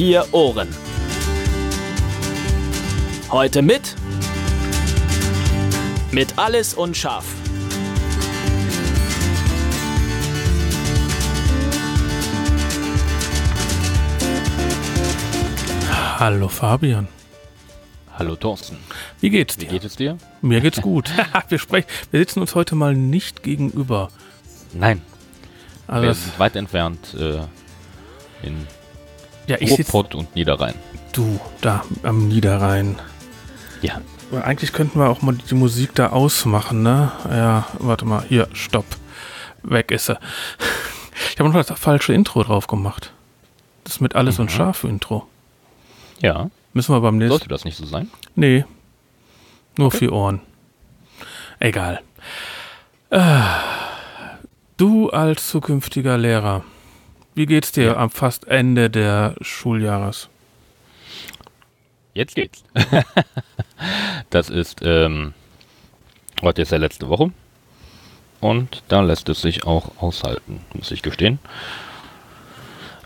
Vier Ohren. Heute mit mit alles und scharf. Hallo Fabian. Hallo Thorsten. Wie geht's dir? Wie geht es dir? Mir geht's gut. wir, sprechen, wir sitzen uns heute mal nicht gegenüber. Nein. Also wir sind weit entfernt äh, in ja, ich Ruhrpott und Niederrhein. du da am Niederrhein. Ja. Eigentlich könnten wir auch mal die Musik da ausmachen, ne? Ja, warte mal. Hier, stopp. Weg ist sie. Ich habe noch das falsche Intro drauf gemacht. Das mit alles und Mhm. scharf Intro. Ja. Müssen wir beim nächsten. Sollte das nicht so sein? Nee. Nur vier Ohren. Egal. Äh, du als zukünftiger Lehrer, wie geht's dir Ja. am fast Ende der Schuljahres? Jetzt geht's. das ist, ähm, heute ist ja letzte Woche. Und da lässt es sich auch aushalten, muss ich gestehen.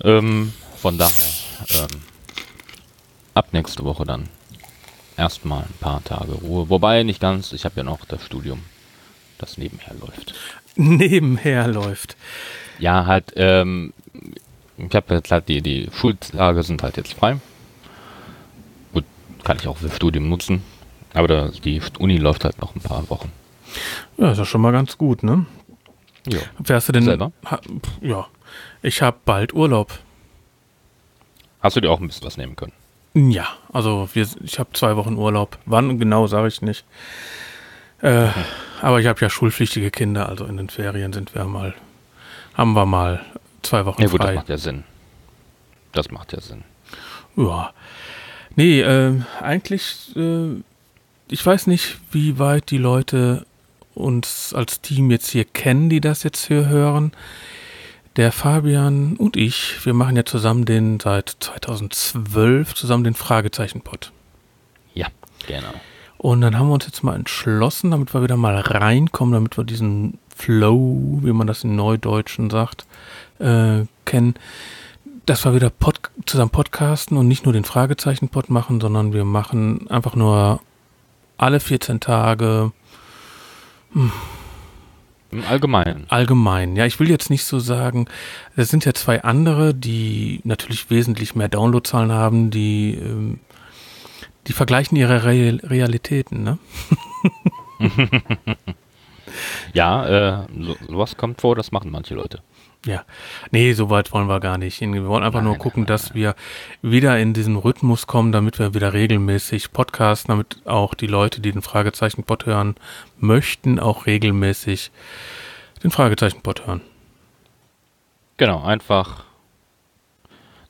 Ähm, von daher, ähm, ab nächste Woche dann erstmal ein paar Tage Ruhe. Wobei nicht ganz, ich habe ja noch das Studium, das nebenher läuft. Nebenher läuft. Ja, halt, ähm, ich habe jetzt halt die, die Schultage sind halt jetzt frei. Gut, kann ich auch für Studium nutzen. Aber da, die Uni läuft halt noch ein paar Wochen. Ja, ist ja schon mal ganz gut, ne? Ja. Wärst du denn. Selber? Ha, ja. Ich habe bald Urlaub. Hast du dir auch ein bisschen was nehmen können? Ja, also wir, ich habe zwei Wochen Urlaub. Wann genau, sage ich nicht. Äh, aber ich habe ja schulpflichtige Kinder, also in den Ferien sind wir mal, haben wir mal zwei Wochen Ja gut, das frei. macht ja Sinn. Das macht ja Sinn. Ja. Nee, äh, eigentlich, äh, ich weiß nicht, wie weit die Leute uns als Team jetzt hier kennen, die das jetzt hier hören. Der Fabian und ich, wir machen ja zusammen den seit 2012 zusammen den Fragezeichen-Pod. Ja, genau. Und dann haben wir uns jetzt mal entschlossen, damit wir wieder mal reinkommen, damit wir diesen Flow, wie man das in Neudeutschen sagt, äh, kennen, dass wir wieder Pod zusammen podcasten und nicht nur den Fragezeichen-Pod machen, sondern wir machen einfach nur alle 14 Tage Im Allgemeinen. allgemein. Ja, ich will jetzt nicht so sagen, es sind ja zwei andere, die natürlich wesentlich mehr Downloadzahlen haben, die, ähm, die vergleichen ihre Re Realitäten, ne? Ja, äh, so, sowas kommt vor, das machen manche Leute. Ja, nee, so weit wollen wir gar nicht. Wir wollen einfach nur Nein, gucken, nein, dass wir wieder in diesen Rhythmus kommen, damit wir wieder regelmäßig podcasten, damit auch die Leute, die den Fragezeichen-Pod hören möchten, auch regelmäßig den Fragezeichen-Pod hören. Genau, einfach,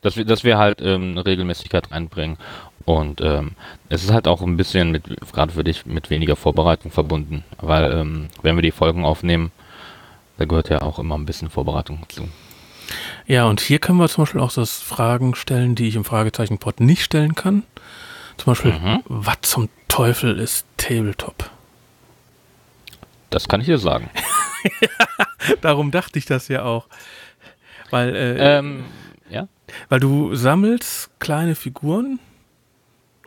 dass wir, dass wir halt ähm, eine Regelmäßigkeit reinbringen. Und ähm, es ist halt auch ein bisschen mit, gerade für dich, mit weniger Vorbereitung verbunden. Weil, ähm, wenn wir die Folgen aufnehmen, da gehört ja auch immer ein bisschen Vorbereitung dazu. Ja, und hier können wir zum Beispiel auch so Fragen stellen, die ich im Fragezeichen-Pod nicht stellen kann. Zum Beispiel, Mhm. was zum Teufel ist Tabletop? Das kann ich dir sagen. Darum dachte ich das ja auch. Weil, äh, ähm, ja, weil du sammelst kleine Figuren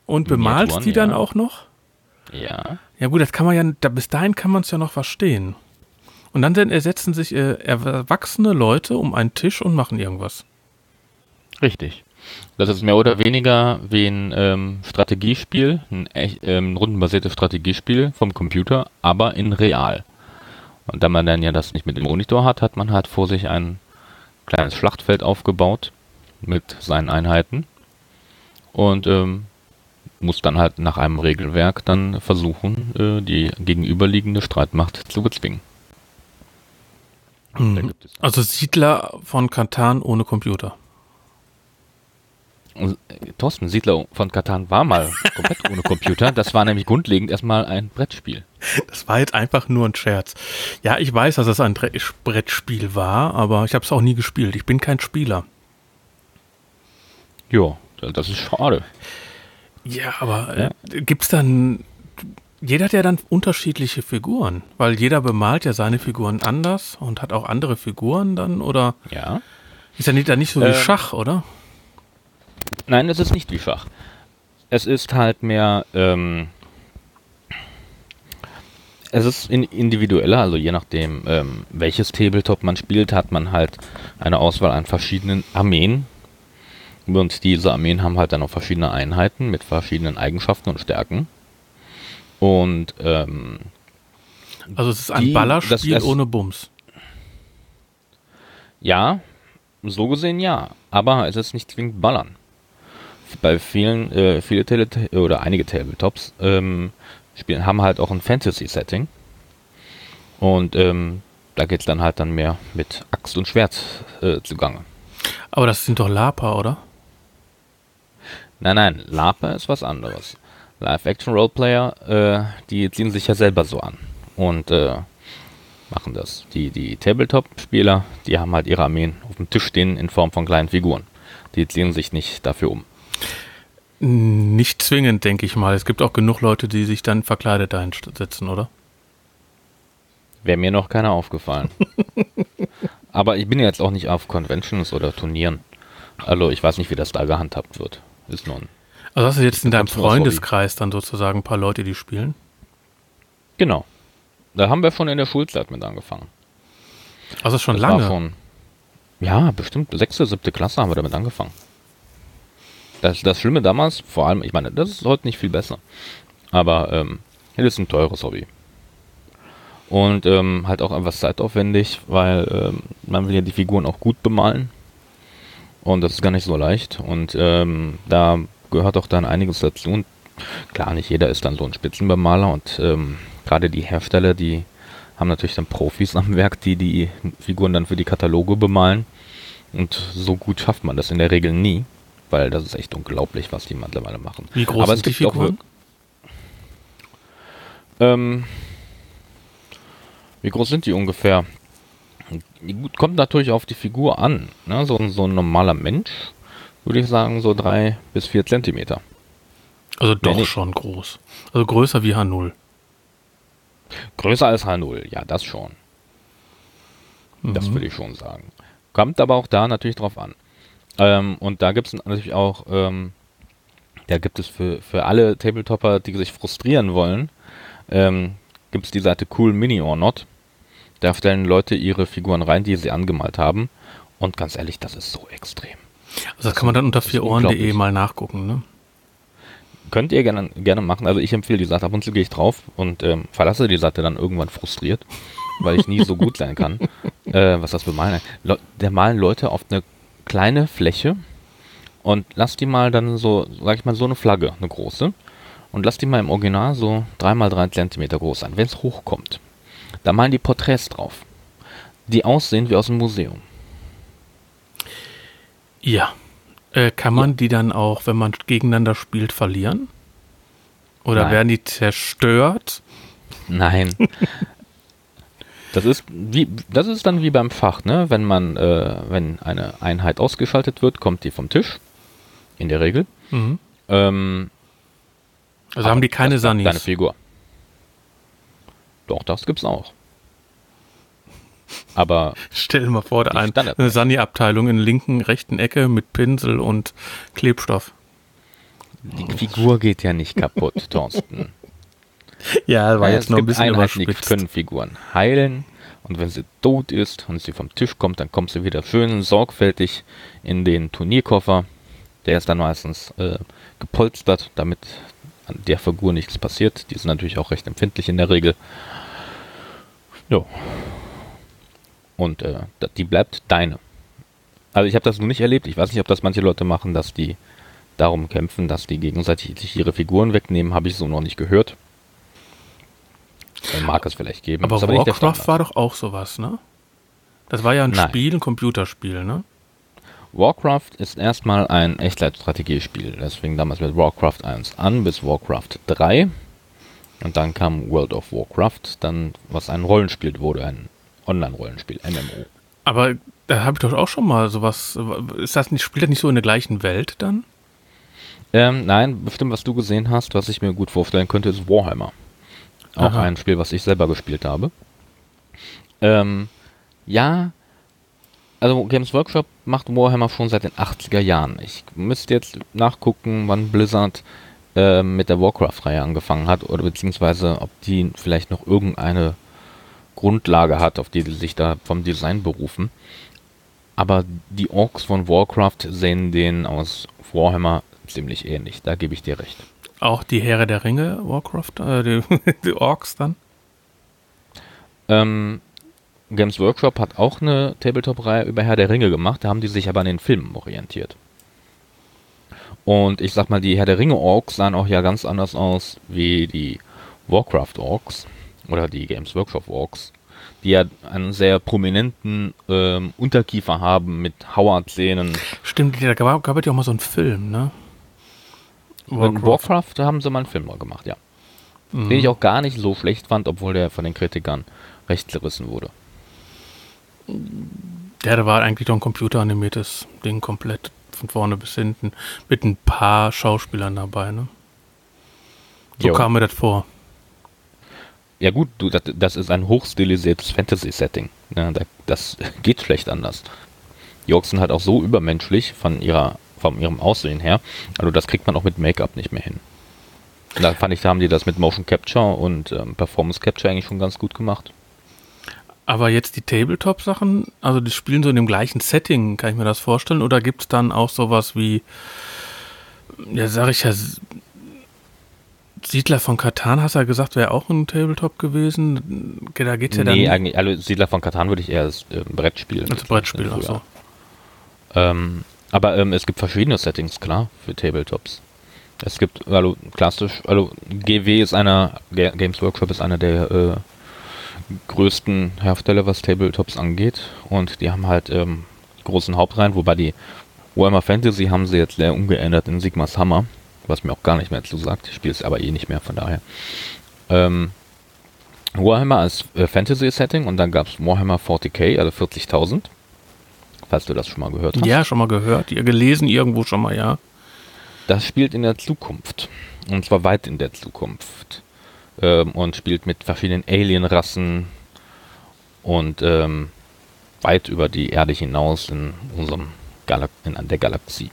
und bemalst Miniaturen, die dann ja. auch noch? ja. Ja gut, das kann man ja, da, bis dahin kann man es ja noch verstehen. Und dann denn ersetzen sich äh, erwachsene Leute um einen Tisch und machen irgendwas. Richtig. Das ist mehr oder weniger wie ein ähm, Strategiespiel, ein ähm, rundenbasiertes Strategiespiel vom Computer, aber in real. Und da man dann ja das nicht mit dem Monitor hat, hat man halt vor sich ein kleines Schlachtfeld aufgebaut mit seinen Einheiten und ähm, muss dann halt nach einem Regelwerk dann versuchen, äh, die gegenüberliegende Streitmacht zu bezwingen. Es Also Siedler von Katan ohne Computer. Äh, Thorsten Siedler von Katan war mal komplett ohne Computer. Das war nämlich grundlegend erstmal ein Brettspiel. Das war jetzt einfach nur ein Scherz. Ja, ich weiß, dass es ein Brettspiel war, aber ich habe es auch nie gespielt. Ich bin kein Spieler. Ja, das ist schade. Ja, aber äh, gibt's dann. Jeder hat ja dann unterschiedliche Figuren, weil jeder bemalt ja seine Figuren anders und hat auch andere Figuren dann, oder Ja. ist ja nicht, dann nicht so wie Ähm, Schach, oder? Nein, es ist nicht wie Schach. Es ist halt mehr, ähm, es ist in individueller, also je nachdem, ähm, welches Tabletop man spielt, hat man halt eine Auswahl an verschiedenen Armeen. Und diese Armeen haben halt dann auch verschiedene Einheiten mit verschiedenen Eigenschaften und Stärken. Und ähm, Also es ist ein Die- Ballerspiel das- das- ohne Bums. Ja, so gesehen ja, aber es ist nicht zwingend Ballern. Bei vielen, äh, viele Tele oder einige Tabletops ähm, spielen, haben halt auch ein Fantasy-Setting. Und ähm, da geht's dann halt dann mehr mit Axt und Schwert äh, zugange. Aber das sind doch Lapa, oder? Nein, nein, LARPer ist was anderes. Live-Action-Roleplayer, äh, die ziehen sich ja selber so an und äh, machen das. Die, die Tabletop-Spieler, die haben halt ihre Armeen auf dem Tisch stehen in Form von kleinen Figuren. Die ziehen sich nicht dafür um. Nicht zwingend, denke ich mal. Es gibt auch genug Leute, die sich dann verkleidet einsetzen, oder? Wäre mir noch keiner aufgefallen. Aber ich bin jetzt auch nicht auf Conventions oder Turnieren. Also ich weiß nicht, wie das da gehandhabt wird. Ist nun. Also hast du jetzt in deinem. Freundeskreis dann sozusagen ein paar Leute, die spielen? Genau. Da haben wir schon in der Schulzeit mit angefangen. Also schon Das lange. Schon, ja, bestimmt sechste, siebte Klasse haben wir damit angefangen. Das, das Schlimme damals, vor allem, ich meine, das ist heute nicht viel besser. Aber ähm, das ist ein teures Hobby. Und ähm, halt auch etwas zeitaufwendig, weil ähm, man will ja die Figuren auch gut bemalen. Und das ist gar nicht so leicht. Und ähm, da gehört auch dann einiges dazu. Und klar, nicht jeder ist dann so ein Spitzenbemaler. Und ähm, gerade die Hersteller, die haben natürlich dann Profis am Werk, die die Figuren dann für die Kataloge bemalen. Und so gut schafft man das in der Regel nie, weil das ist echt unglaublich, was die mittlerweile machen. Wie groß Aber sind die gibt auch Figuren? Ähm, wie groß sind die ungefähr? Gut, kommt natürlich auf die Figur an. Ne? So, ein- so ein normaler Mensch, würde ich sagen, so drei bis vier Zentimeter. Also doch schon groß. Also größer wie H0. Größer als H0, ja, das schon. Das Mhm. würde ich schon sagen. Kommt aber auch da natürlich drauf an. Ähm, und da gibt es natürlich auch, ähm, da gibt es für, für alle Tabletopper, die sich frustrieren wollen, ähm, gibt es die Seite Cool Mini or Not. Da stellen Leute ihre Figuren rein, die sie angemalt haben. Und ganz ehrlich, das ist so extrem. Also das kann man dann unter vierohren.de mal nachgucken, ne? Könnt ihr gerne, gerne machen. Also ich empfehle die Seite. Ab und zu gehe ich drauf und ähm, verlasse die Seite dann irgendwann frustriert, weil ich nie so gut sein kann, äh, was das bemalen. Le der malen Leute auf eine kleine Fläche und lass die mal dann so, sag ich mal, so eine Flagge, eine große. Und lass die mal im Original so 3x3 Zentimeter groß sein, wenn es hochkommt. Da malen die Porträts drauf. Die aussehen wie aus dem Museum. Ja. Äh, kann man die dann auch, wenn man gegeneinander spielt, verlieren? Oder Nein. werden die zerstört? Nein. Das ist wie das ist dann wie beim Fach, ne? Wenn man äh, wenn eine Einheit ausgeschaltet wird, kommt die vom Tisch. In der Regel. Mhm. Ähm, Also haben die keine bleibt Deine Sunnies. Figur. Doch, das gibt's auch. Aber Stell dir mal vor, da ein, eine Sunny-Abteilung in der linken, rechten Ecke mit Pinsel und Klebstoff. die Figur geht ja nicht kaputt, Thorsten. Ja, Ja, es gibt Einheiten, die können Figuren heilen. Und wenn sie tot ist und sie vom Tisch kommt, dann kommt sie wieder schön sorgfältig in den Turnierkoffer. Der ist dann meistens äh, gepolstert, damit an der Figur nichts passiert. Die sind natürlich auch recht empfindlich in der Regel. Jo. Und äh, die bleibt deine. Also ich habe das noch nicht erlebt. Ich weiß nicht, ob das manche Leute machen, dass die darum kämpfen, dass die gegenseitig sich ihre Figuren wegnehmen. Habe ich so noch nicht gehört. Äh, Mag es vielleicht geben. Aber der Warcraft war doch auch sowas, ne? Das war ja ein Nein. Spiel, ein Computerspiel, ne? Warcraft ist erstmal ein Echtzeitstrategiespiel. Deswegen damals mit Warcraft 1 an bis Warcraft 3. Und dann kam World of Warcraft, dann was ein Rollenspiel wurde, ein Online-Rollenspiel, MMO. Aber da habe ich doch auch schon mal sowas. Ist das nicht, spielt das nicht so in der gleichen Welt dann? Ähm, nein, bestimmt, was du gesehen hast, was ich mir gut vorstellen könnte, ist Warhammer. Auch Aha. ein Spiel, was ich selber gespielt habe. Ähm, ja, also Games Workshop macht Warhammer schon seit den 80er Jahren. Ich müsste jetzt nachgucken, wann Blizzard äh, mit der Warcraft-Reihe angefangen hat oder beziehungsweise ob die vielleicht noch irgendeine Grundlage hat, auf die sie sich da vom Design berufen. Aber die Orks von Warcraft sehen denen aus Warhammer ziemlich ähnlich. Da gebe ich dir recht. Auch die Heere der Ringe, Warcraft, äh, die, die Orks dann? Ähm, Games Workshop hat auch eine Tabletop-Reihe über Herr der Ringe gemacht, da haben die sich aber an den Filmen orientiert. Und ich sag mal, die Herr der Ringe-Orks sahen auch ja ganz anders aus wie die Warcraft-Orks oder die Games Workshop-Orks, die ja einen sehr prominenten ähm, Unterkiefer haben mit Howard-Zähnen. Stimmt, da gab, gab es ja auch mal so einen Film, ne? Warcraft, Warcraft haben sie mal einen Film mal gemacht, ja. Mhm. Den ich auch gar nicht so schlecht fand, obwohl der von den Kritikern recht zerrissen wurde. Ja, da war eigentlich doch ein computeranimiertes Ding komplett von vorne bis hinten mit ein paar Schauspielern dabei, ne? So jo. kam mir das vor. Ja gut, du, das, das ist ein hochstilisiertes Fantasy-Setting. Ne? Das geht schlecht anders. Die Orks sind halt auch so übermenschlich von ihrer, von ihrem Aussehen her. Also das kriegt man auch mit Make-up nicht mehr hin. Da fand ich, da haben die das mit Motion Capture und ähm, Performance Capture eigentlich schon ganz gut gemacht. Aber jetzt die Tabletop-Sachen, also die spielen so in dem gleichen Setting, kann ich mir das vorstellen? Oder gibt es dann auch sowas wie, ja, sag ich ja, Siedler von Katan, hast du ja gesagt, wäre auch ein Tabletop gewesen. Da geht's ja nee, dann. eigentlich, also Siedler von Katan würde ich eher als äh, Brettspiel. Als Brettspiel, ach so. Ähm, aber ähm, es gibt verschiedene Settings, klar, für Tabletops. Es gibt, also klassisch, also GW ist einer, Games Workshop ist einer der äh, größten Hersteller, was Tabletops angeht. Und die haben halt ähm, großen Hauptreihen, wobei die Warhammer Fantasy haben sie jetzt sehr umgeändert in Sigmas Hammer, was mir auch gar nicht mehr zusagt. Ich spiele es aber eh nicht mehr, von daher. Ähm, Warhammer als äh, Fantasy-Setting und dann gab es Warhammer 40k, also 40.000. Falls du das schon mal gehört hast. Ja, schon mal gehört. Ihr gelesen irgendwo schon mal, ja. Das spielt in der Zukunft. Und zwar weit in der Zukunft ähm, und spielt mit verschiedenen Alien-Rassen und ähm, weit über die Erde hinaus in unserem Galak in der Galaxie.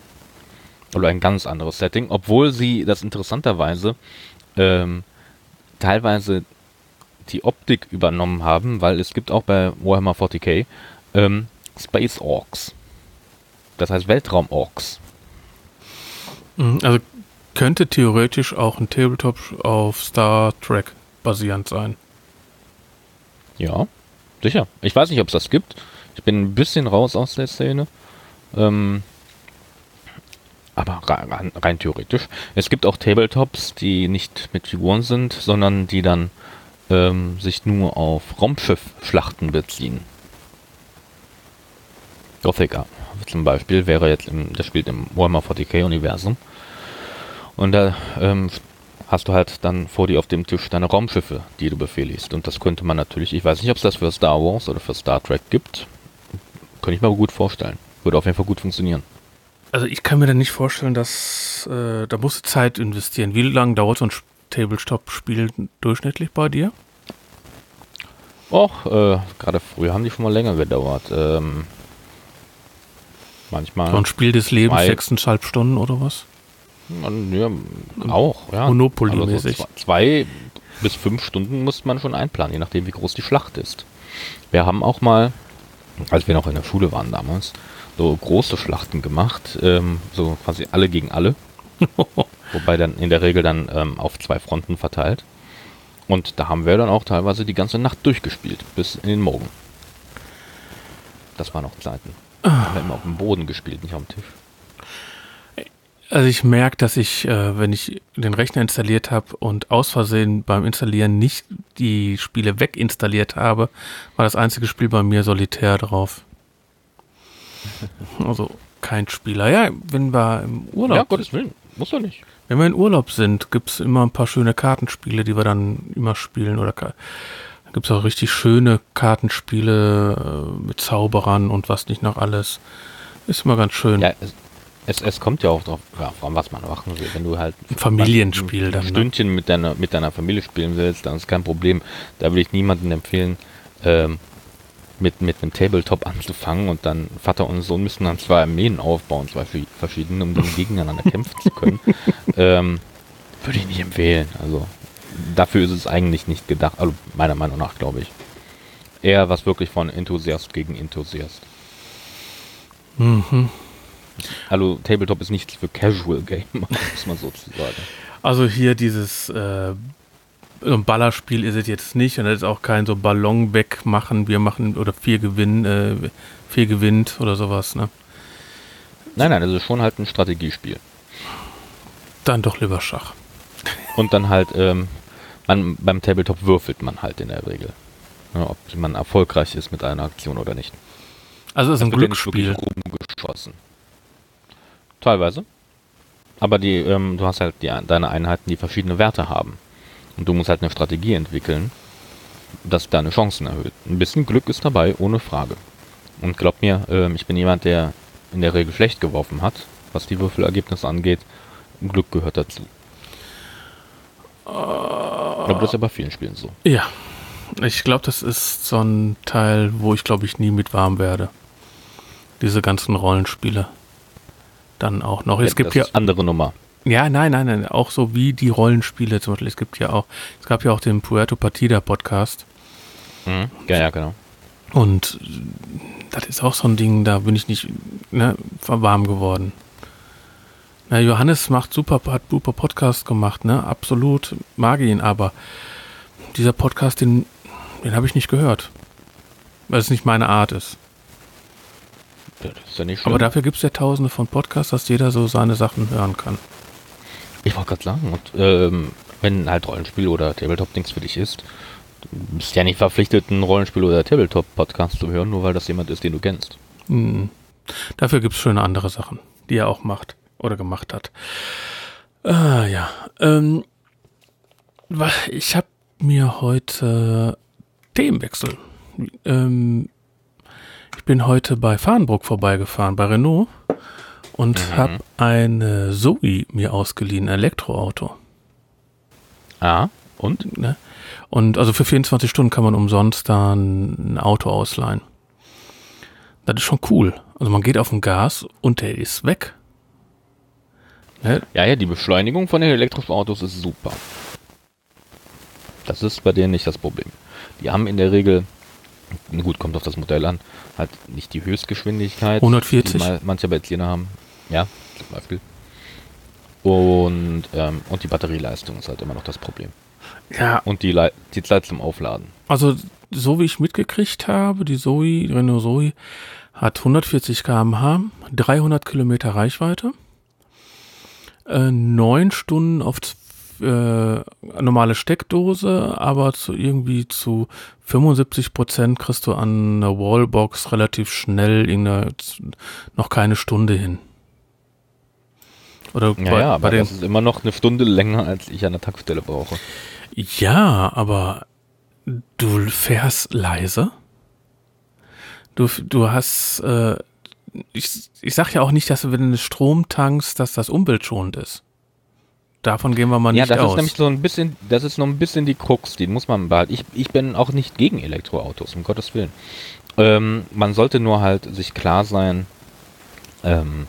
Oder ein ganz anderes Setting, obwohl sie das interessanterweise ähm, teilweise die Optik übernommen haben, weil es gibt auch bei Warhammer 40k ähm, Space Orks. Das heißt Weltraum Orks. Mhm, also könnte theoretisch auch ein Tabletop auf Star Trek basierend sein. Ja, sicher. Ich weiß nicht, ob es das gibt. Ich bin ein bisschen raus aus der Szene. Ähm, aber rein, rein, theoretisch. Es gibt auch Tabletops, die nicht mit Figuren sind, sondern die dann ähm, sich nur auf Raumschiffschlachten beziehen. Gothica zum Beispiel wäre jetzt im, das spielt im Warhammer 40k Universum. Und da ähm, hast du halt dann vor dir auf dem Tisch deine Raumschiffe, die du befehligst. Und das könnte man natürlich, ich weiß nicht, ob es das für Star Wars oder für Star Trek gibt. Könnte ich mir aber gut vorstellen. Würde auf jeden Fall gut funktionieren. Also ich kann mir dann nicht vorstellen, dass äh, da musst du Zeit investieren. Wie lange dauert so ein Tabletop-Spiel durchschnittlich bei dir? Och, äh, gerade früher haben die schon mal länger gedauert. Ähm, manchmal. So ein Spiel des Lebens, sechseinhalb Stunden oder was? Ja, auch, ja. Monopoly-mäßig. Also so zwei bis fünf Stunden muss man schon einplanen, je nachdem, wie groß die Schlacht ist. Wir haben auch mal, als wir noch in der Schule waren damals, so große Schlachten gemacht, ähm, so quasi alle gegen alle. Wobei dann in der Regel dann ähm, auf zwei Fronten verteilt. Und da haben wir dann auch teilweise die ganze Nacht durchgespielt, bis in den Morgen. Das waren noch Zeiten. Da haben wir immer auf dem Boden gespielt, nicht auf dem Tisch. Also ich merke, dass ich, äh, wenn ich den Rechner installiert habe und aus Versehen beim Installieren nicht die Spiele weginstalliert habe, war das einzige Spiel bei mir Solitär drauf. Also kein Spieler. Ja, wenn wir im Urlaub. Ja, Gottes Willen, muss doch nicht. Wenn wir in Urlaub sind, gibt es immer ein paar schöne Kartenspiele, die wir dann immer spielen. Oder gibt es auch richtig schöne Kartenspiele äh, mit Zauberern und was nicht noch alles. Ist immer ganz schön. Ja, es, es, es kommt ja auch drauf, ja, was man machen will. Wenn du halt ein Familienspiel ein, dann, ne? Stündchen ne? mit deiner mit deiner Familie spielen willst, dann ist kein Problem. Da will ich niemandem empfehlen, ähm, mit, mit einem Tabletop anzufangen und dann Vater und Sohn müssen dann zwei Armeen aufbauen, zwei verschiedene, um dann gegeneinander kämpfen zu können. Ähm, würde ich nicht empfehlen. Also dafür ist es eigentlich nicht gedacht, also meiner Meinung nach, glaube ich. Eher was wirklich von Enthusiast gegen Enthusiast. Mhm. Also Tabletop ist nichts für Casual Gamer, muss man sozusagen. Also hier dieses äh, so ein Ballerspiel ist es jetzt nicht und das ist auch kein so Ballon wegmachen, wir machen oder vier gewinnen, äh, vier gewinnt oder sowas, ne? Nein, nein, das ist schon halt ein Strategiespiel. Dann doch lieber Schach. Und dann halt, ähm, man, beim Tabletop würfelt man halt in der Regel. Ja, ob man erfolgreich ist mit einer Aktion oder nicht. Also es ist ein ja nicht Glücksspiel. rumgeschossen. Teilweise. Aber die, ähm, du hast halt die, deine Einheiten, die verschiedene Werte haben. Und du musst halt eine Strategie entwickeln, dass deine Chancen erhöht. Ein bisschen Glück ist dabei, ohne Frage. Und glaub mir, ähm, ich bin jemand, der in der Regel schlecht geworfen hat, was die Würfelergebnisse angeht. Glück gehört dazu. Aber das ist ja bei vielen Spielen so. Ja. Ich glaube, das ist so ein Teil, wo ich glaube ich nie mit warm werde. Diese ganzen Rollenspiele. Dann auch noch. Es gibt das ja andere Nummer. Ja, nein, nein, nein, auch so wie die Rollenspiele zum Beispiel. Es gibt ja auch, es gab ja auch den Puerto Partida Podcast Mhm. Ja, ja, genau. und das ist auch so ein Ding, da bin ich nicht ne, warm geworden. Na, Johannes macht super, hat super Podcast gemacht, ne, absolut, mag ihn, aber dieser Podcast, den, den habe ich nicht gehört, weil es nicht meine Art ist. Ja, Das ist ja nicht. Aber dafür gibt es ja tausende von Podcasts, dass jeder so seine Sachen hören kann. Ich wollte gerade sagen, und, ähm, wenn halt Rollenspiel oder Tabletop-Dings für dich ist, bist ja nicht verpflichtet, einen Rollenspiel- oder Tabletop-Podcast zu hören, nur weil das jemand ist, den du kennst. Hm. Dafür gibt es schöne andere Sachen, die er auch macht oder gemacht hat. Ah, ja. Ähm, ich habe mir heute Themenwechsel. Ähm, ich bin heute bei Farnbruck vorbeigefahren, bei Renault, und Mhm. habe eine Zoe mir ausgeliehen, ein Elektroauto. Ah, und? Ne? Und also für 24 Stunden kann man umsonst dann ein Auto ausleihen. Das ist schon cool. Also man geht auf den Gas und der ist weg. Ne? Ja, ja, die Beschleunigung von den elektrischen Autos ist super. Das ist bei denen nicht das Problem. Die haben in der Regel, gut, kommt auf das Modell an, halt nicht die Höchstgeschwindigkeit, 140. die manche Benziner haben. Ja, zum Beispiel. Und, ähm, und die Batterieleistung ist halt immer noch das Problem. Ja, Und die, Lei- die Zeit zum Aufladen. also so wie ich mitgekriegt habe, die Zoe, Renault Zoe hat 140 km/h, 300 Kilometer Reichweite, äh, 9 Stunden auf äh, normale Steckdose, aber zu irgendwie zu 75 Prozent kriegst du an eine Wallbox relativ schnell in eine, noch keine Stunde hin. Oder Ja, bei, ja, aber bei das ist immer noch eine Stunde länger, als ich an der Tankstelle brauche. Ja, aber du fährst leise. Du, du hast, äh, ich, ich sag ja auch nicht, dass du, wenn du Strom tankst, dass das umweltschonend ist. Davon gehen wir mal Ja, nicht das aus. ist nämlich so ein bisschen, das ist noch ein bisschen die Krux, die muss man behalten. Ich, ich bin auch nicht gegen Elektroautos, um Gottes Willen. Ähm, man sollte nur halt sich klar sein, ähm,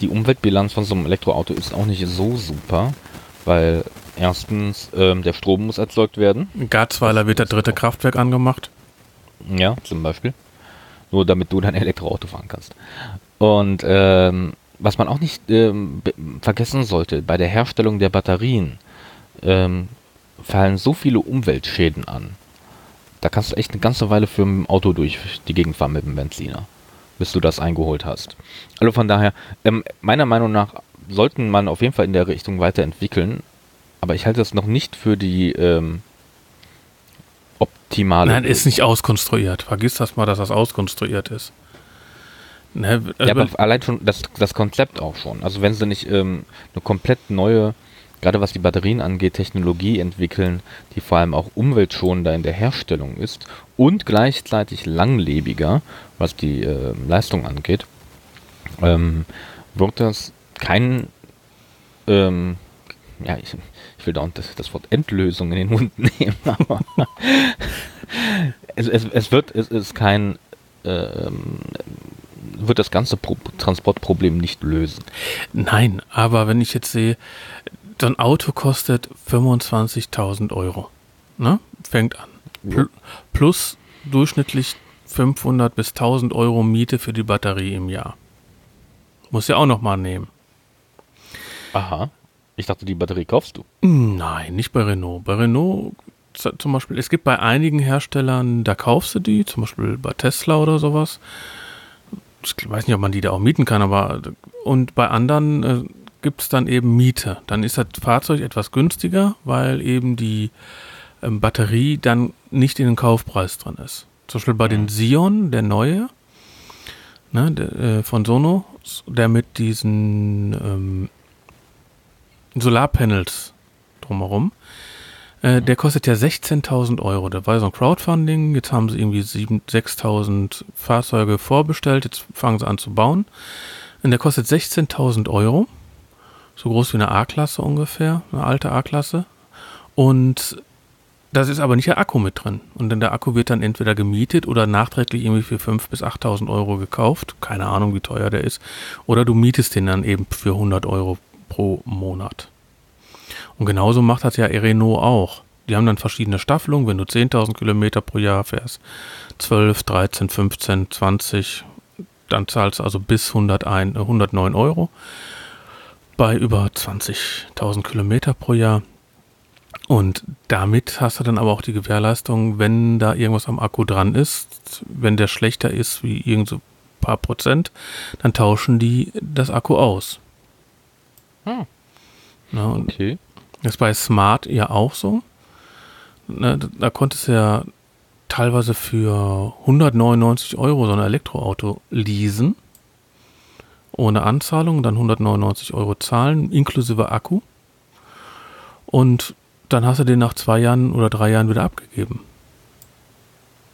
die Umweltbilanz von so einem Elektroauto ist auch nicht so super, weil erstens ähm, der Strom muss erzeugt werden, In Garzweiler wird das dritte Kraftwerk angemacht. ja, zum Beispiel. Nur damit du dein Elektroauto fahren kannst. Und ähm, was man auch nicht ähm, vergessen sollte, bei der Herstellung der Batterien ähm, fallen so viele Umweltschäden an. Da kannst du echt eine ganze Weile für ein Auto durch die Gegend fahren mit dem Benziner, bis du das eingeholt hast. Also von daher, ähm, meiner Meinung nach sollten man auf jeden Fall in der Richtung weiterentwickeln, aber ich halte das noch nicht für die ähm, optimale. Nein, ist nicht auskonstruiert. Vergiss das mal, dass das auskonstruiert ist. Ne, Ja, also, aber allein schon das, das Konzept auch schon. Also wenn sie nicht ähm, eine komplett neue, gerade was die Batterien angeht, Technologie entwickeln, die vor allem auch umweltschonender in der Herstellung ist und gleichzeitig langlebiger, was die ähm, Leistung angeht, ähm, wird das kein ähm, ja, ich, ich will da das, das Wort Endlösung in den Mund nehmen, aber es, es, es wird, es ist kein, ähm, wird das ganze Pro Transportproblem nicht lösen. Nein, aber wenn ich jetzt sehe, so ein Auto kostet 25.000 Euro, ne? Fängt an. Pl plus durchschnittlich 500 bis 1000 Euro Miete für die Batterie im Jahr. Muss ja auch noch mal nehmen. Aha. Ich dachte, die Batterie kaufst du. Nein, nicht bei Renault. Bei Renault zum Beispiel, es gibt bei einigen Herstellern, da kaufst du die, zum Beispiel bei Tesla oder sowas. Ich weiß nicht, ob man die da auch mieten kann, aber und bei anderen äh, gibt es dann eben Miete. Dann ist das Fahrzeug etwas günstiger, weil eben die ähm, Batterie dann nicht in den Kaufpreis drin ist. Zum Beispiel bei mhm. den Sion, der neue, ne, der, äh, von Sono, der mit diesen ähm, Solarpanels drumherum. Äh, der kostet ja 16.000 Euro. Da war so ein Crowdfunding. Jetzt haben sie irgendwie 6.000 Fahrzeuge vorbestellt. Jetzt fangen sie an zu bauen. Und der kostet 16.000 Euro. So groß wie eine A-Klasse ungefähr. Eine alte A-Klasse. Und das ist aber nicht der Akku mit drin. Und dann der Akku wird dann entweder gemietet oder nachträglich irgendwie für 5.000 bis 8.000 Euro gekauft. Keine Ahnung, wie teuer der ist. Oder du mietest den dann eben für 100 Euro pro Monat. Und genauso macht das ja Renault auch. Die haben dann verschiedene Staffelungen, wenn du 10.000 Kilometer pro Jahr fährst, 12, 13, 15, 20, dann zahlst du also bis 101, 109 äh, Euro bei über 20.000 Kilometer pro Jahr. Und damit hast du dann aber auch die Gewährleistung, wenn da irgendwas am Akku dran ist, wenn der schlechter ist wie irgend so ein paar Prozent, dann tauschen die das Akku aus. Hm. Na, okay. Das ist bei Smart ja auch so. Na, da, da konntest du ja teilweise für 199 Euro so ein Elektroauto leasen. Ohne Anzahlung, dann 199 Euro zahlen, inklusive Akku. Und dann hast du den nach zwei Jahren oder drei Jahren wieder abgegeben.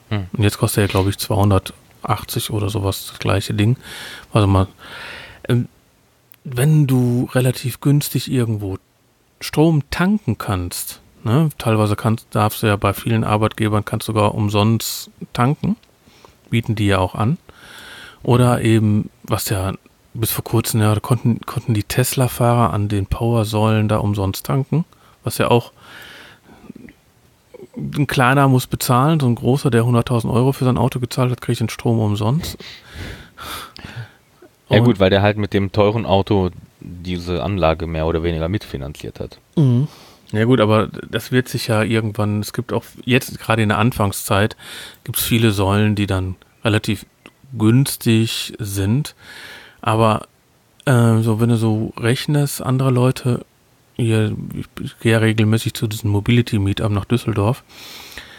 Hm. Und jetzt kostet er, glaube ich, 280 oder sowas, das gleiche Ding. Also mal, ähm, wenn du relativ günstig irgendwo Strom tanken kannst, ne, teilweise kannst, darfst du ja bei vielen Arbeitgebern kannst sogar umsonst tanken, bieten die ja auch an. Oder eben, was ja bis vor kurzem, ja, konnten, konnten die Tesla-Fahrer an den Powersäulen da umsonst tanken, was ja auch ein kleiner muss bezahlen, so ein großer, der 100.000 Euro für sein Auto gezahlt hat, kriegt den Strom umsonst. Ja gut, weil der halt mit dem teuren Auto diese Anlage mehr oder weniger mitfinanziert hat. Mhm. Ja gut, aber das wird sich ja irgendwann, es gibt auch jetzt gerade in der Anfangszeit, gibt es viele Säulen, die dann relativ günstig sind. Aber äh, so, wenn du so rechnest, andere Leute, hier, ich gehe ja regelmäßig zu diesem Mobility Meetup nach Düsseldorf.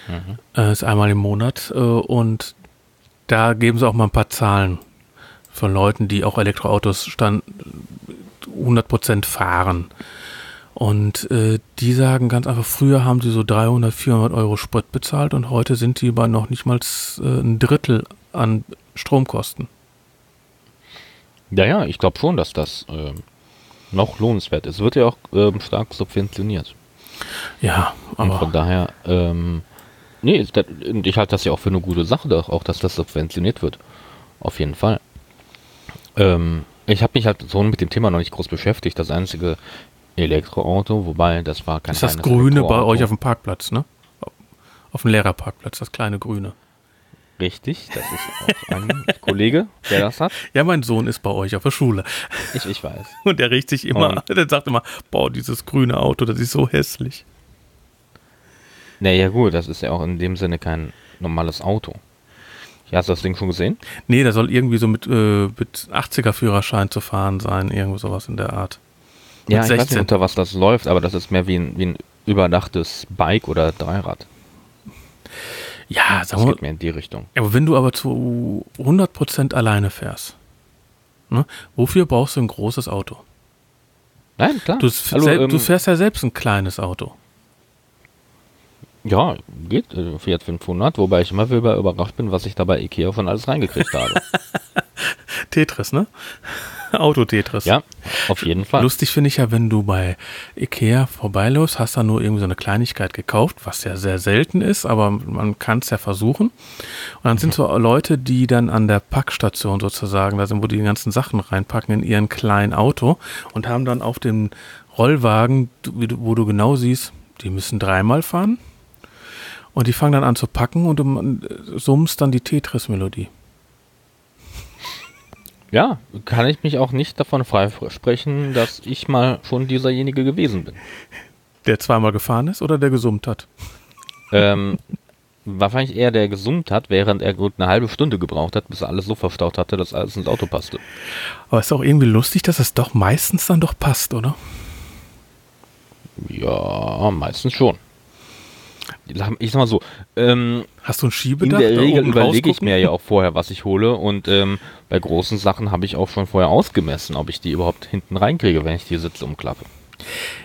Mhm. Äh, ist einmal im Monat äh, und da geben sie auch mal ein paar Zahlen von Leuten, die auch Elektroautos stand 100% fahren. Und äh, die sagen ganz einfach, früher haben sie so 300, 400 Euro Sprit bezahlt und heute sind sie bei noch nicht mal äh, ein Drittel an Stromkosten. Ja, ja, ich glaube schon, dass das äh, noch lohnenswert. Es wird ja auch ähm, stark subventioniert. Ja, aber. Und von daher, ähm, nee, ich halte das ja auch für eine gute Sache, auch dass das subventioniert wird. Auf jeden Fall. Ähm, ich habe mich halt so mit dem Thema noch nicht groß beschäftigt. Das einzige Elektroauto, wobei das war kein Ist das grüne bei euch auf dem Parkplatz, ne? Auf dem Lehrerparkplatz, das kleine grüne. Richtig, das ist auch ein Kollege, der das hat. Ja, mein Sohn ist bei euch auf der Schule. Ich, ich weiß. Und der riecht sich immer, Und der sagt immer, boah, dieses grüne Auto, das ist so hässlich. Naja, gut, das ist ja auch in dem Sinne kein normales Auto. Ja, hast du das Ding schon gesehen? Nee, der soll irgendwie so mit, äh, mit 80er-Führerschein zu fahren sein, irgendwo sowas in der Art. Mit ja, ich 16. weiß nicht, unter was das läuft, aber das ist mehr wie ein, wie ein überdachtes Bike oder Dreirad. Ja, sag das geht mehr in die Richtung. Aber wenn du aber zu 100% alleine fährst, ne, wofür brauchst du ein großes Auto? Nein, klar. Du, Hallo, ähm, du fährst ja selbst ein kleines Auto. Ja, geht. Äh, Fiat 500, wobei ich immer wieder überrascht bin, was ich da bei Ikea von alles reingekriegt habe. Tetris, ne? Autotetris. Ja, auf jeden Fall. Lustig finde ich ja, wenn du bei Ikea vorbeiläufst, hast da nur irgendwie so eine Kleinigkeit gekauft, was ja sehr selten ist, aber man kann es ja versuchen. Und dann sind so Leute, die dann an der Packstation sozusagen, da sind, wo die die ganzen Sachen reinpacken in ihren kleinen Auto und haben dann auf dem Rollwagen, wo du genau siehst, die müssen dreimal fahren. Und die fangen dann an zu packen und du summst dann die Tetris-Melodie. Ja, kann ich mich auch nicht davon freisprechen, dass ich mal schon dieserjenige gewesen bin. Der zweimal gefahren ist oder der gesummt hat? Ähm, wahrscheinlich eher der gesummt hat, während er gut eine halbe Stunde gebraucht hat, bis er alles so verstaut hatte, dass alles ins Auto passte. Aber ist auch irgendwie lustig, dass es doch meistens dann doch passt, oder? Ja, meistens schon. Ich sag mal so, ähm, hast du ein Schiebedach? In der Regel überlege ich mir ja auch vorher, was ich hole und ähm, bei großen Sachen habe ich auch schon vorher ausgemessen, ob ich die überhaupt hinten reinkriege, wenn ich die Sitze umklappe.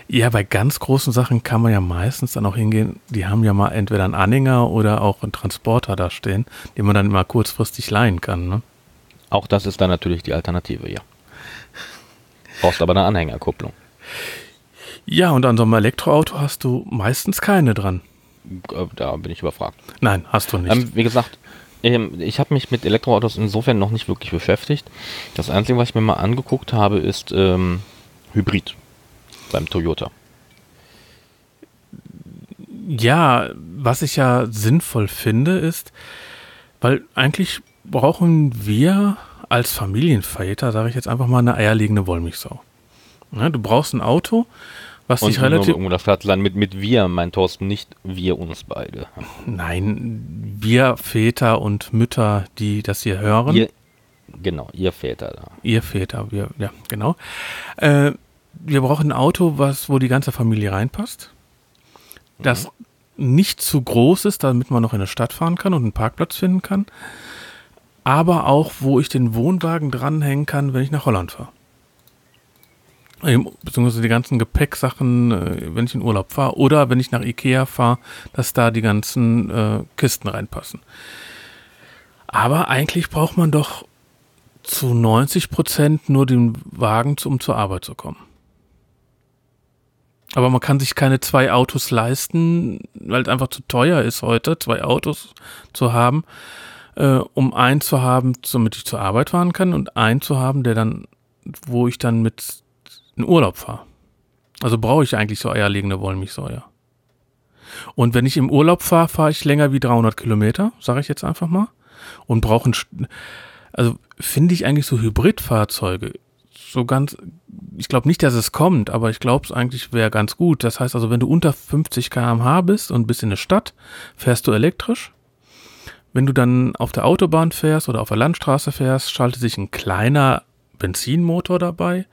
Ja, bei ganz großen Sachen kann man ja meistens dann auch hingehen, die haben ja mal entweder einen Anhänger oder auch einen Transporter da stehen, den man dann mal kurzfristig leihen kann. Ne? Auch das ist dann natürlich die Alternative, ja. Brauchst aber eine Anhängerkupplung. Ja, und an so einem Elektroauto hast du meistens keine dran. Äh, da bin ich überfragt. Nein, hast du nicht. Ähm, wie gesagt, ähm, ich habe mich mit Elektroautos insofern noch nicht wirklich beschäftigt. Das Einzige, was ich mir mal angeguckt habe, ist ähm, Hybrid beim Toyota. Ja, was ich ja sinnvoll finde, ist, weil eigentlich brauchen wir als Familienväter, sage ich jetzt einfach mal, eine eierlegende Wollmilchsau. Ja, du brauchst ein Auto, was und sich relativ. Um das Flatland mit, mit wir, mein Thorsten, nicht wir uns beide. Nein, wir Väter und Mütter, die das hier hören. Ihr, genau, ihr Väter da. Ihr Väter, wir, ja, genau. Äh, wir brauchen ein Auto, was, wo die ganze Familie reinpasst. Das mhm. nicht zu groß ist, damit man noch in der Stadt fahren kann und einen Parkplatz finden kann. Aber auch, wo ich den Wohnwagen dranhängen kann, wenn ich nach Holland fahre beziehungsweise die ganzen Gepäcksachen, äh, wenn ich in Urlaub fahre oder wenn ich nach Ikea fahre, dass da die ganzen äh, Kisten reinpassen. Aber eigentlich braucht man doch zu 90 Prozent nur den Wagen, um zur Arbeit zu kommen. Aber man kann sich keine zwei Autos leisten, weil es einfach zu teuer ist heute, zwei Autos zu haben, äh, um einen zu haben, damit ich zur Arbeit fahren kann und einen zu haben, der dann, wo ich dann mit in Urlaub fahre. Also brauche ich eigentlich so eierlegende Wollmilchsäure. Und wenn ich im Urlaub fahre, fahre ich länger wie 300 Kilometer, sage ich jetzt einfach mal. Und brauche also finde ich eigentlich so Hybridfahrzeuge so ganz, ich glaube nicht, dass es kommt, aber ich glaube es eigentlich wäre ganz gut. Das heißt also, wenn du unter 50 km/h bist und bist in der Stadt, fährst du elektrisch. Wenn du dann auf der Autobahn fährst oder auf der Landstraße fährst, schaltet sich ein kleiner Benzinmotor dabei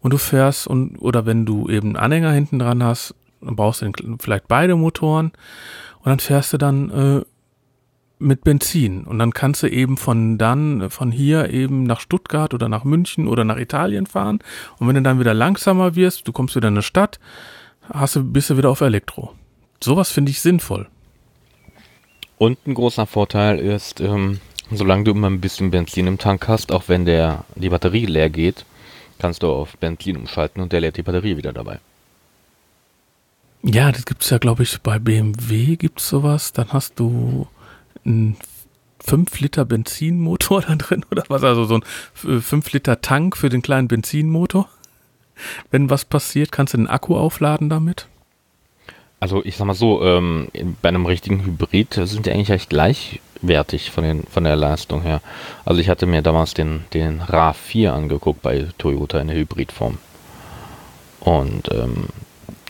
und du fährst und oder wenn du eben einen Anhänger hinten dran hast, dann brauchst du vielleicht beide Motoren und dann fährst du dann äh, mit Benzin und dann kannst du eben von dann von hier eben nach Stuttgart oder nach München oder nach Italien fahren und wenn du dann wieder langsamer wirst, du kommst wieder in eine Stadt, hast du bist du wieder auf Elektro. Sowas finde ich sinnvoll. Und ein großer Vorteil ist, ähm, solange du immer ein bisschen Benzin im Tank hast, auch wenn der die Batterie leer geht, kannst du auf Benzin umschalten und der lädt die Batterie wieder dabei. Ja, das gibt es ja, glaube ich, bei BMW gibt es sowas. Dann hast du einen 5 Liter Benzinmotor da drin oder was? Also so ein 5 äh, Liter Tank für den kleinen Benzinmotor. Wenn was passiert, kannst du den Akku aufladen damit? Also ich sag mal so, ähm, bei einem richtigen Hybrid sind die eigentlich recht gleichwertig von, den, von der Leistung her. Also ich hatte mir damals den, den RAV4 angeguckt bei Toyota in der Hybridform. Und ähm,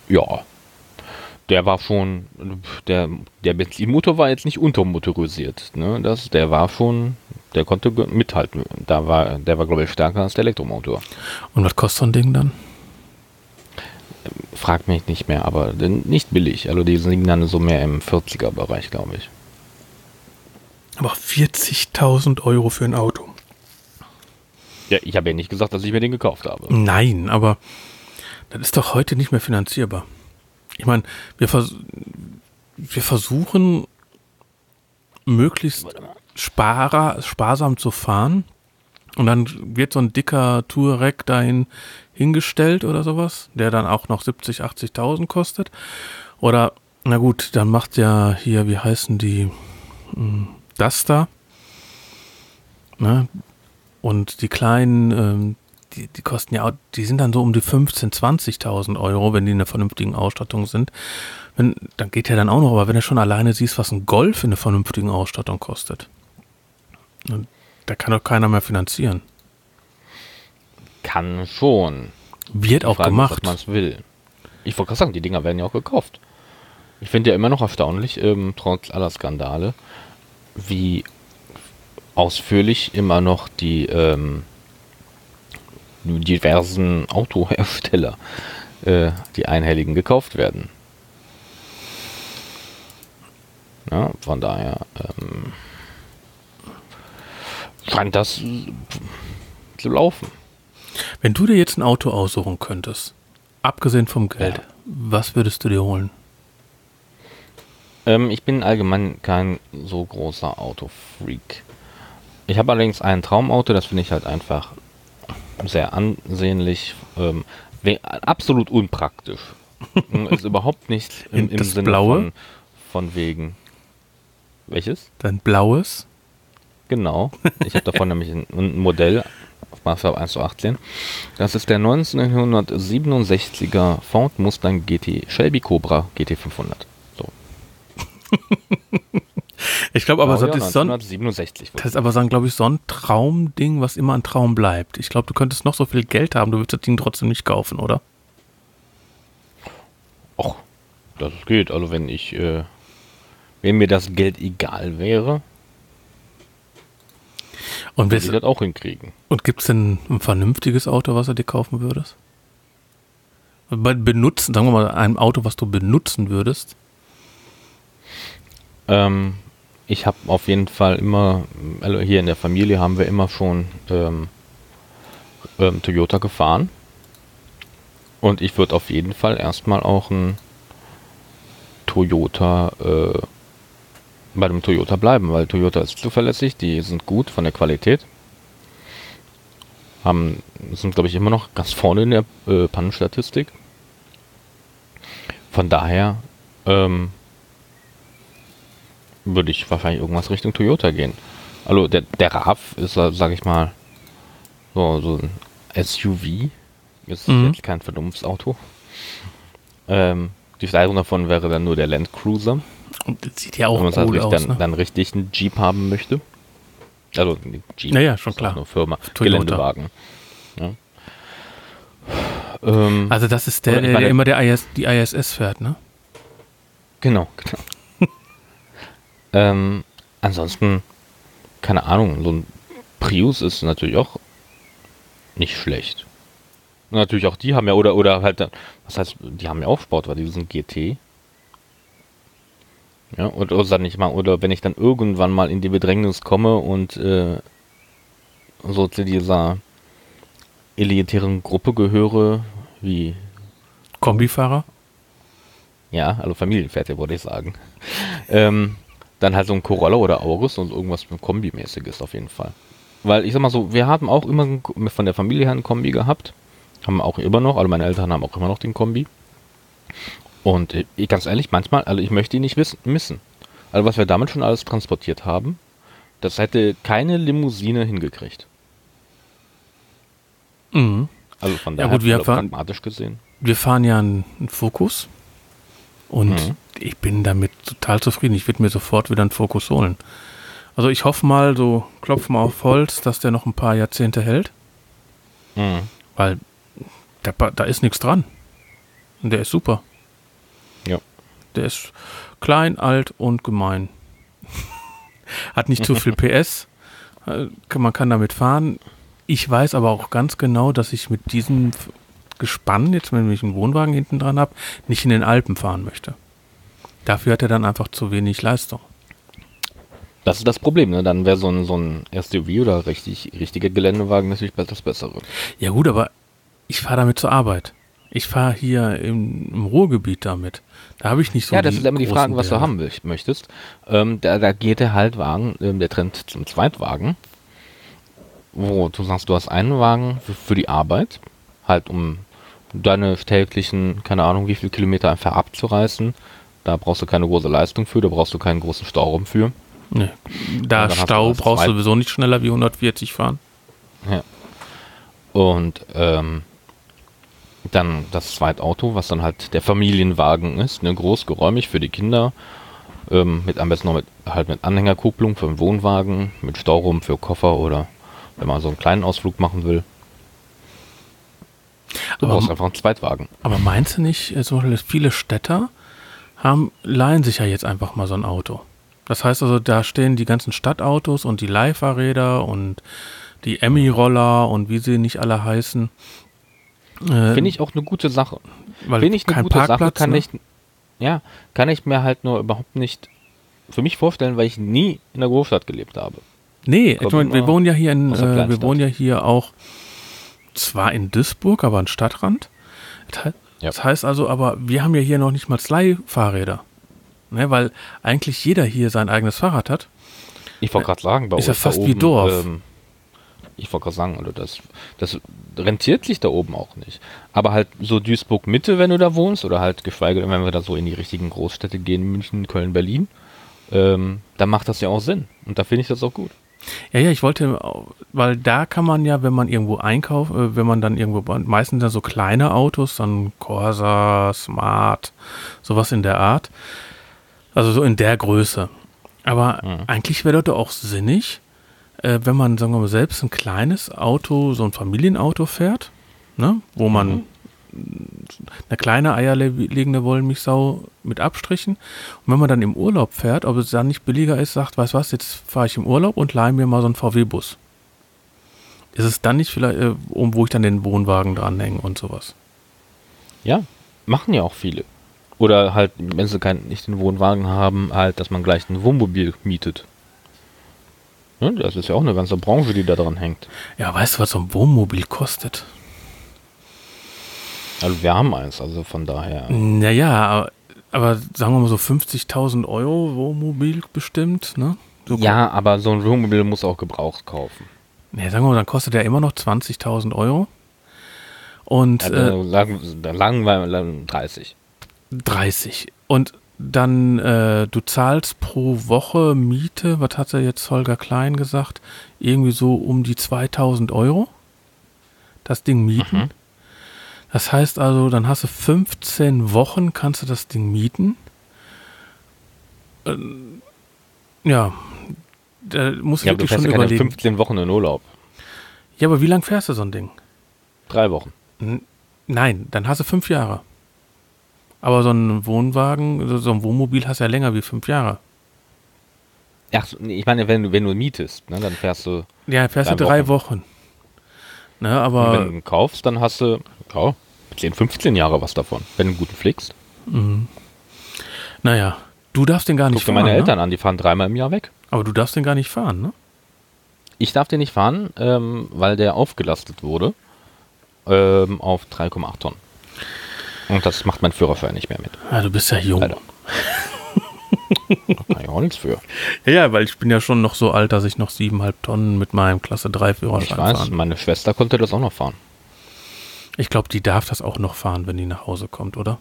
ja, der war schon, der, der Benzinmotor war jetzt nicht untermotorisiert. Ne? Das, der war schon, der konnte mithalten. Da war, der war, glaube ich, stärker als der Elektromotor. Und was kostet so ein Ding dann? frag mich nicht mehr, aber nicht billig. Also die liegen dann so mehr im 40er-Bereich, glaube ich. Aber 40.000 Euro für ein Auto. Ja, ich habe ja nicht gesagt, dass ich mir den gekauft habe. Nein, aber das ist doch heute nicht mehr finanzierbar. Ich meine, wir, vers wir versuchen möglichst sparer, sparsam zu fahren Und dann wird so ein dicker Touareg dahin hingestellt oder sowas, der dann auch noch 70, 80.000 kostet. Oder, na gut, dann macht ja hier, wie heißen die, hm, Duster. Ne? Und die kleinen, ähm, die, die kosten ja, die sind dann so um die 15.000, 20.000 Euro, wenn die in einer vernünftigen Ausstattung sind. Wenn, dann geht ja dann auch noch, aber wenn du schon alleine siehst, was ein Golf in einer vernünftigen Ausstattung kostet, da kann doch keiner mehr finanzieren. Kann schon. Wird auch Frage, gemacht. Man will. Ich wollte gerade sagen, die Dinger werden ja auch gekauft. Ich finde ja immer noch erstaunlich, ähm, trotz aller Skandale, wie ausführlich immer noch die ähm, diversen Autohersteller, äh, die einhelligen, gekauft werden. Ja, von daher ähm, scheint das zu laufen. Wenn du dir jetzt ein Auto aussuchen könntest, abgesehen vom Geld, ja. was würdest du dir holen? Ähm, ich bin allgemein kein so großer Autofreak. Ich habe allerdings ein Traumauto, das finde ich halt einfach sehr ansehnlich, ähm, absolut unpraktisch. ist überhaupt nicht im, im Sinne Blaue? Von, von wegen. Welches? Dein blaues? Genau. Ich habe davon nämlich ein, ein Modell auf Maßstab 1 zu 18. Das ist der 1967er Ford Mustang GT Shelby Cobra GT 500. So. ich glaube aber, oh, ja, das, ist so ein, das ist aber so glaube ich, so ein Traumding, was immer ein Traum bleibt. Ich glaube, du könntest noch so viel Geld haben, du würdest das Ding trotzdem nicht kaufen, oder? Och, das geht. Also wenn ich, äh, wenn mir das Geld egal wäre, und würde ich das auch hinkriegen. Und gibt es denn ein vernünftiges Auto, was du dir kaufen würdest? Bei benutzen, sagen wir mal, ein Auto, was du benutzen würdest? Ähm, ich habe auf jeden Fall immer, also hier in der Familie haben wir immer schon ähm, ähm, Toyota gefahren. Und ich würde auf jeden Fall erstmal auch ein Toyota äh, bei dem Toyota bleiben, weil Toyota ist zuverlässig, die sind gut von der Qualität. Haben, sind glaube ich immer noch ganz vorne in der äh, Pannenstatistik. Von daher ähm, würde ich wahrscheinlich irgendwas Richtung Toyota gehen. Also der, der RAV ist, sage ich mal, so, so ein SUV. Ist mhm. jetzt kein Vernunftsauto. Ähm, die Steigerung davon wäre dann nur der Land Cruiser. Und das sieht ja auch Wenn man cool aus, dann, ne? dann richtig einen Jeep haben möchte. Also Jeep. Naja, schon klar. Eine Firma. Geländewagen. Ja. Ähm, also das ist der, der, der immer der IS, die ISS fährt, ne? Genau, genau. Ähm, ansonsten, keine Ahnung, so ein Prius ist natürlich auch nicht schlecht. Und natürlich auch die haben ja, oder, oder halt, was heißt, die haben ja auch Sport, weil die sind GT. Ja, oder, oder nicht mal, oder wenn ich dann irgendwann mal in die Bedrängnis komme und äh, so zu dieser elitären Gruppe gehöre, wie Kombifahrer? Ja, also Familienväter, würde ich sagen. ähm, dann halt so ein Corolla oder Aurus und irgendwas Kombi-mäßiges auf jeden Fall. Weil ich sag mal so, wir haben auch immer von der Familie her ein Kombi gehabt. Haben auch immer noch, also meine Eltern haben auch immer noch den Kombi. Und ich, ganz ehrlich, manchmal, also ich möchte ihn nicht wissen, missen. Also was wir damit schon alles transportiert haben, das hätte keine Limousine hingekriegt. Mhm. Also von daher ja, gut, wir pragmatisch gesehen. Wir fahren ja einen, einen Fokus und mhm. ich bin damit total zufrieden. Ich würde mir sofort wieder einen Fokus holen. Also ich hoffe mal, so klopfen wir auf Holz, dass der noch ein paar Jahrzehnte hält. Mhm. Weil da, da ist nichts dran. Und der ist super. Ja. Der ist klein, alt und gemein. Hat nicht zu viel PS. Äh, man kann damit fahren. Ich weiß aber auch ganz genau, dass ich mit diesem Gespann, jetzt wenn ich einen Wohnwagen hinten dran habe, nicht in den Alpen fahren möchte. Dafür hat er dann einfach zu wenig Leistung. Das ist das Problem, ne? Dann wäre so ein, so ein SUV oder richtig, richtiger Geländewagen natürlich das Bessere. Ja gut, aber ich fahre damit zur Arbeit. Ich fahre hier im, im, Ruhrgebiet damit. Da habe ich nicht so Ja, das ist immer die Frage, was du haben möchtest. Ähm, da, da geht der Haltwagen, ähm, der Trend zum Zweitwagen. wo du sagst, du hast einen Wagen für, für die Arbeit, halt um deine täglichen, keine Ahnung, wie viele Kilometer einfach abzureißen. Da brauchst du keine große Leistung für, da brauchst du keinen großen Stauraum für. Nee. Da Stau du brauchst du sowieso nicht schneller wie 140 fahren. Und ähm, dann das Zweitauto, was dann halt der Familienwagen ist, ne, groß, geräumig für die Kinder, ähm, mit am besten noch mit halt mit Anhängerkupplung für den Wohnwagen, mit Stauraum für Koffer oder wenn man so einen kleinen Ausflug machen will. Du Aber- brauchst einfach einen Zweitwagen. Aber meinst du nicht, äh, zum Beispiel viele Städter haben, leihen sich ja jetzt einfach mal so ein Auto. Das heißt also, da stehen die ganzen Stadtautos und die Leihfahrräder und die Emmy-Roller und wie sie nicht alle heißen. Äh, Finde ich auch eine gute Sache. weil Finde ich eine kein gute Sache, Parkplatz, kann ne? ich, ja, kann ich mir halt nur überhaupt nicht für mich vorstellen, weil ich nie in der Großstadt gelebt habe. Nee, ich meine, wir wohnen ja hier in, äh, wir wohnen ja hier auch zwar in Duisburg, aber am Stadtrand. Das he- Ja. Das heißt also, aber wir haben ja hier noch nicht mal Leihfahrräder. Ne, weil eigentlich jeder hier sein eigenes Fahrrad hat. Ich wollte gerade sagen, bei Ist ja uns da fast wie oben, Dorf. Ähm, ich wollte gerade sagen, also das, das rentiert sich da oben auch nicht. Aber halt so Duisburg Mitte, wenn du da wohnst, oder halt geschweige denn, wenn wir da so in die richtigen Großstädte gehen, München, Köln, Berlin, ähm, dann macht das ja auch Sinn. Und da finde ich das auch gut. Ja, ja, ich wollte, weil da kann man ja, wenn man irgendwo einkauft, äh, wenn man dann irgendwo, meistens dann so kleine Autos, dann Corsa, Smart, sowas in der Art. Also so in der Größe. Aber Mhm. eigentlich wäre das doch auch sinnig, äh, wenn man, sagen wir mal, selbst ein kleines Auto, so ein Familienauto fährt, ne, wo man eine kleine eierlegende Wollmilchsau mit Abstrichen. Und wenn man dann im Urlaub fährt, ob es dann nicht billiger ist, sagt, weißt was, jetzt fahre ich im Urlaub und leihe mir mal so einen VW-Bus. Ist es dann nicht vielleicht, äh, um, wo ich dann den Wohnwagen dranhänge und sowas? Ja, machen ja auch viele. Oder halt, wenn sie kein, nicht den Wohnwagen haben, halt, dass man gleich ein Wohnmobil mietet. Ne, das ist ja auch eine ganze Branche, die da dran hängt. Ja, weißt du, was so ein Wohnmobil kostet? Also wir haben eins, also von daher. Naja, aber, aber sagen wir mal so 50.000 Euro Wohnmobil bestimmt, ne? So Ja, aber so ein Wohnmobil muss auch gebraucht kaufen. Ja, sagen wir mal, dann kostet der immer noch 20.000 Euro. Und Ja, äh, da sagen, da lagen wir dann 30. 30. Und dann, äh, du zahlst pro Woche Miete, was hat er jetzt Holger Klein gesagt? Irgendwie so um die 2000 Euro. Das Ding mieten. Mhm. Das heißt also, dann hast du 15 Wochen, kannst du das Ding mieten. Ähm, ja, da musst du Ja, du wirklich fährst schon ja keine überlegen. 15 Wochen in Urlaub. Ja, aber wie lang fährst du so ein Ding? Drei Wochen. N- Nein, dann hast du fünf Jahre. Aber so ein Wohnwagen, so- ein Wohnmobil hast du ja länger wie fünf Jahre. Ach, ich meine, wenn du, wenn du mietest, ne, dann fährst du. Ja, fährst du Drei drei Wochen. Ne, und aber wenn du ihn kaufst, dann hast du ja, 10, 15 Jahre was davon, wenn du einen guten pflegst. naja, du darfst den gar Guck nicht dir fahren. meine ne? Eltern an, die fahren dreimal im Jahr weg. Aber du darfst den gar nicht fahren, ne? Ich darf den nicht fahren, ähm, weil der aufgelastet wurde ähm, auf 3,8 Tonnen. Und das macht mein Führerschein nicht mehr mit. Ja, du bist ja jung. Leider. Kann ich auch nichts für. Ja, ja, weil ich bin ja schon noch so alt, dass ich noch siebeneinhalb Tonnen mit meinem Klasse 3 Ich Führerschein weiß, fahren. meine Schwester konnte das auch noch fahren. Ich glaube, die darf das auch noch fahren, wenn die nach Hause kommt, oder?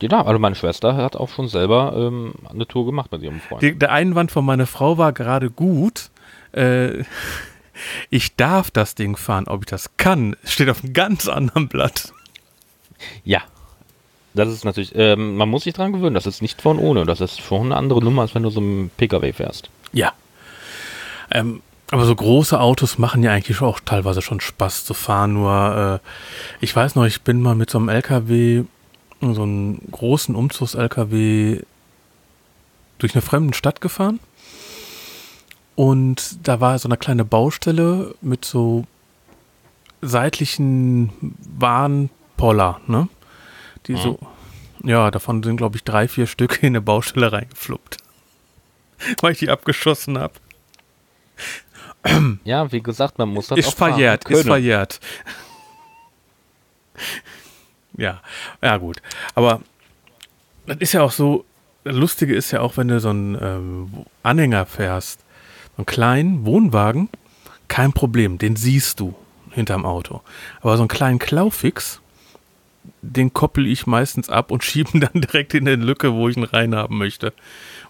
Die darf, also meine Schwester hat auch schon selber ähm, eine Tour gemacht mit ihrem Freund. Die, der Einwand von meiner Frau war gerade gut. Äh, ich darf das Ding fahren. Ob ich das kann, steht auf einem ganz anderen Blatt. Ja. Das ist natürlich, ähm, man muss sich dran gewöhnen, das ist nicht von ohne. Das ist schon eine andere Nummer, als wenn du so einen Pkw fährst. Ja. Ähm, aber so große Autos machen ja eigentlich auch teilweise schon Spaß zu fahren. Nur, äh, ich weiß noch, ich bin mal mit so einem LKW, so einem großen Umzugs-LKW durch eine fremde Stadt gefahren. Und da war so eine kleine Baustelle mit so seitlichen Warnpoller, ne? Die so, ja, davon sind, glaube ich, drei, vier Stück in eine Baustelle reingefluppt. Weil ich die abgeschossen habe. Ja, wie gesagt, man muss das Ist verjährt, ist verjährt. ja, ja gut. Aber das ist ja auch so, das Lustige ist ja auch, wenn du so einen ähm, Anhänger fährst, so einen kleinen Wohnwagen, kein Problem, den siehst du hinterm Auto. Aber so einen kleinen Klaufix, den koppel ich meistens ab und schiebe ihn dann direkt in eine Lücke, wo ich ihn reinhaben möchte.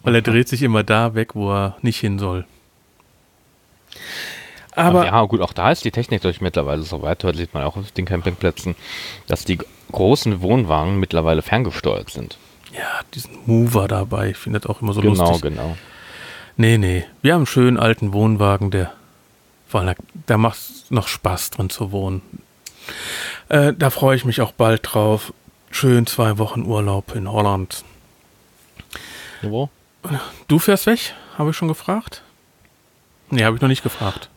Weil er dreht sich immer da weg, wo er nicht hin soll. Aber ja, gut, auch da ist die Technik durch mittlerweile so weit, das sieht man auch auf den Campingplätzen, dass die großen Wohnwagen mittlerweile ferngesteuert sind. Ja, diesen Mover dabei, ich finde das auch immer so genau, lustig. Genau, genau. Nee, nee, wir haben einen schönen alten Wohnwagen, der, weil da macht es noch Spaß drin zu wohnen. Äh, da freue ich mich auch bald drauf. Schön zwei Wochen Urlaub in Holland. Wo? Du fährst weg? Habe ich schon gefragt? Nee, habe ich noch nicht gefragt.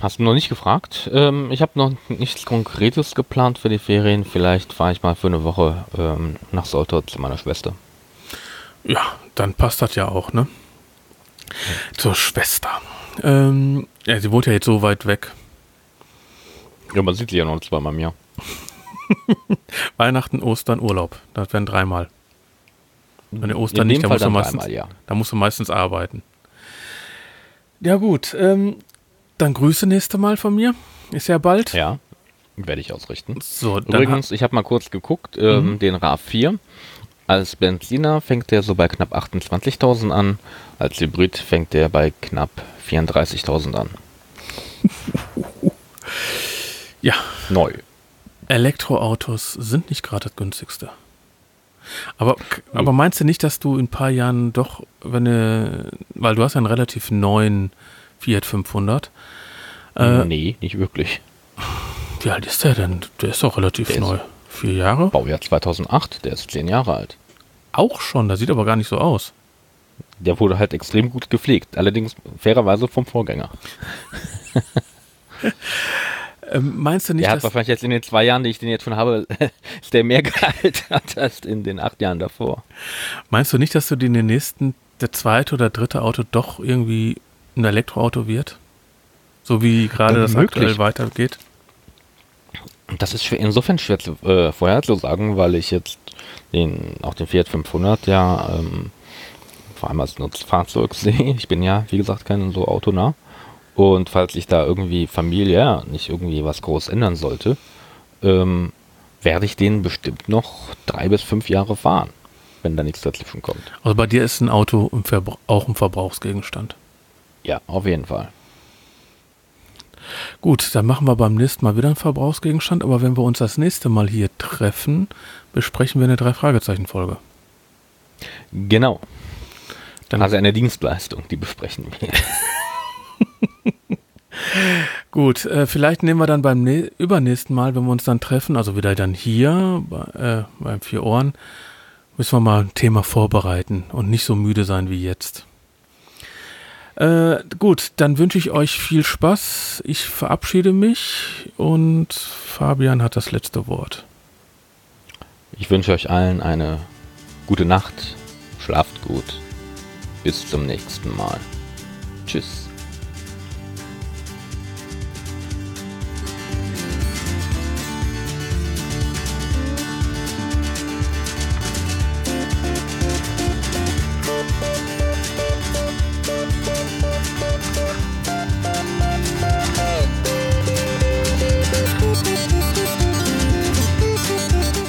Hast du noch nicht gefragt? Ähm, ich habe noch nichts Konkretes geplant für die Ferien. Vielleicht fahre ich mal für eine Woche ähm, nach Soltau zu meiner Schwester. Ja, dann passt das ja auch, ne? Zur Schwester. Ähm, ja, sie wohnt ja jetzt so weit weg. Ja, man sieht sie ja noch zweimal im Jahr. Weihnachten, Ostern, Urlaub. Das wären dreimal. Wenn du Ostern nicht, dann musst, meistens, dreimal, ja. dann musst du meistens arbeiten. Ja gut, ähm, dann Grüße nächste Mal von mir. Ist ja bald. Ja, werde ich ausrichten. So, Übrigens, ich habe mal kurz geguckt, ähm, mhm. den RAV4. Als Benziner fängt der so bei knapp 28.000 an. Als Hybrid fängt der bei knapp 34.000 an. ja. Neu. Elektroautos sind nicht gerade das günstigste. Aber, aber meinst du nicht, dass du in ein paar Jahren doch, wenn du, weil du hast ja einen relativ neuen Fiat 500. Äh, nee, nicht wirklich. Wie alt ist der denn? Der ist doch relativ der neu. Vier Jahre? Baujahr 2008, der ist zehn Jahre alt. Auch schon, der sieht aber gar nicht so aus. Der wurde halt extrem gut gepflegt, allerdings fairerweise vom Vorgänger. ähm, meinst du nicht, der hat wahrscheinlich jetzt in den zwei Jahren, die ich den jetzt schon habe, ist der mehr gealtert als in den acht Jahren davor. Meinst du nicht, dass du den nächsten, der zweite oder dritte Auto doch irgendwie ein Elektroauto wird? So wie gerade das aktuell weitergeht? Das ist insofern schwer zu, äh, vorher zu sagen, weil ich jetzt den, auch den Fiat 500 ja ähm, vor allem als Nutzfahrzeug sehe. Ich bin ja, wie gesagt, kein so autonah. Und falls sich da irgendwie familiär nicht irgendwie was groß ändern sollte, ähm, werde ich den bestimmt noch drei bis fünf Jahre fahren, wenn da nichts dazwischen kommt. Also bei dir ist ein Auto auch ein Verbrauchsgegenstand. Ja, auf jeden Fall. Gut, dann machen wir beim nächsten Mal wieder einen Verbrauchsgegenstand, aber wenn wir uns das nächste Mal hier treffen, besprechen wir eine Drei-Fragezeichen-Folge. Genau. Dann also eine Dienstleistung, die besprechen wir. Gut, äh, vielleicht nehmen wir dann beim übernächsten Mal, wenn wir uns dann treffen, also wieder dann hier äh, beim Vier Ohren, müssen wir mal ein Thema vorbereiten und nicht so müde sein wie jetzt. Äh, gut, dann wünsche ich euch viel Spaß. Ich verabschiede mich und Fabian hat das letzte Wort. Ich wünsche euch allen eine gute Nacht. Schlaft gut. Bis zum nächsten Mal. Tschüss.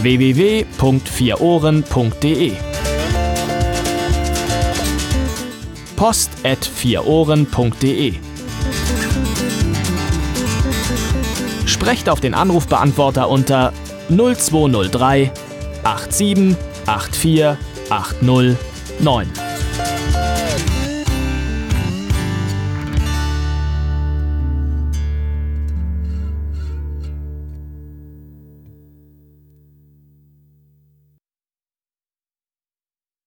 www.vierohren.de Post at vierohren.de Sprecht auf den Anrufbeantworter unter 0203 87 84 809.